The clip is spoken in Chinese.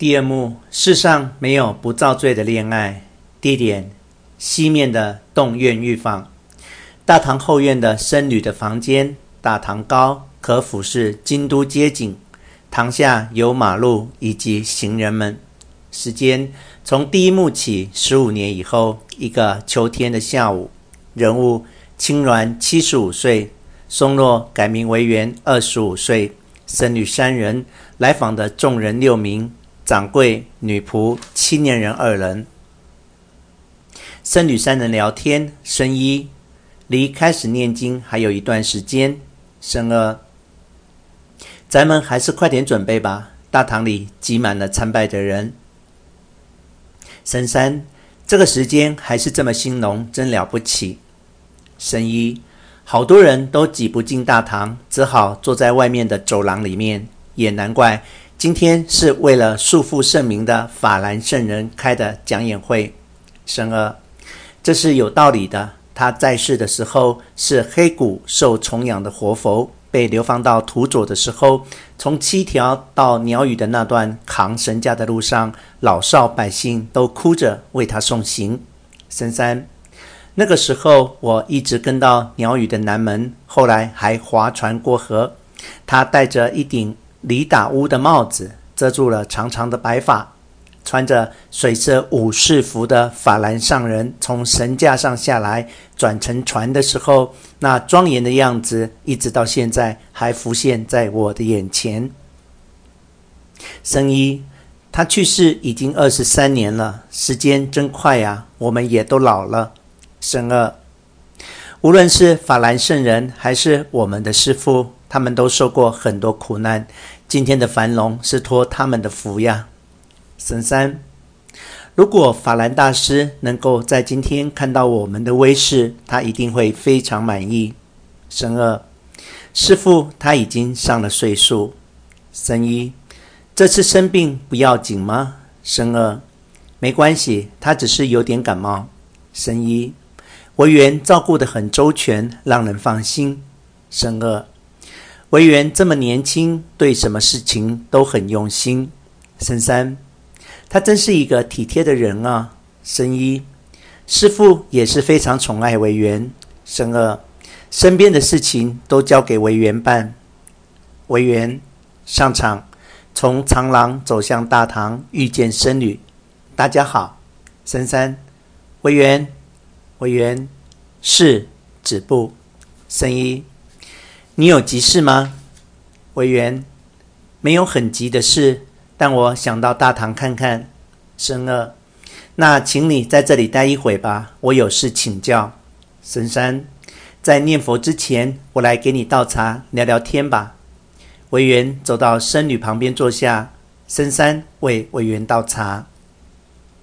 第二幕，世上没有不遭罪的恋爱。地点：西面的洞院御坊。大堂后院的僧侣的房间。大堂高，可俯视京都街景。堂下有马路以及行人们。时间：从第一幕起，十五年以后，一个秋天的下午。人物：青鸾七十五岁，松落改名为圆二十五岁。僧侣三人，来访的众人六名。掌柜、女仆、青年人二人，僧侣三人聊天。僧一离开始念经还有一段时间。僧二，咱们还是快点准备吧。大堂里挤满了参拜的人。僧三，这个时间还是这么兴隆，真了不起。僧一，好多人都挤不进大堂，只好坐在外面的走廊里面，也难怪。今天是为了束缚圣明的法兰圣人开的讲演会。神二，这是有道理的。他在世的时候是黑谷受崇仰的活佛，被流放到土佐的时候，从七条到鸟羽的那段扛神架的路上，老少百姓都哭着为他送行。神三，那个时候我一直跟到鸟羽的南门，后来还划船过河。他戴着一顶。里打乌的帽子遮住了长长的白发，穿着水色武士服的法兰上人从神架上下来，转乘船的时候，那庄严的样子，一直到现在还浮现在我的眼前。生一，他去世已经二十三年了，时间真快呀，我们也都老了。生二，无论是法兰圣人还是我们的师父。他们都受过很多苦难，今天的繁荣是托他们的福呀。神三，如果法兰大师能够在今天看到我们的威势，他一定会非常满意。神二，师父他已经上了岁数。神一，这次生病不要紧吗？神二，没关系，他只是有点感冒。神一，惟元照顾得很周全，让人放心。神二。维园这么年轻，对什么事情都很用心。僧三，他真是一个体贴的人啊。僧一，师父也是非常宠爱惟元。僧二，身边的事情都交给维园办。维园上场，从长廊走向大堂，遇见僧侣，大家好。僧三，维园，维园，是止步。僧一。你有急事吗？委员，没有很急的事，但我想到大堂看看。僧二，那请你在这里待一会吧，我有事请教。僧三，在念佛之前，我来给你倒茶聊聊天吧。委员走到僧侣旁边坐下，僧三为委员倒茶。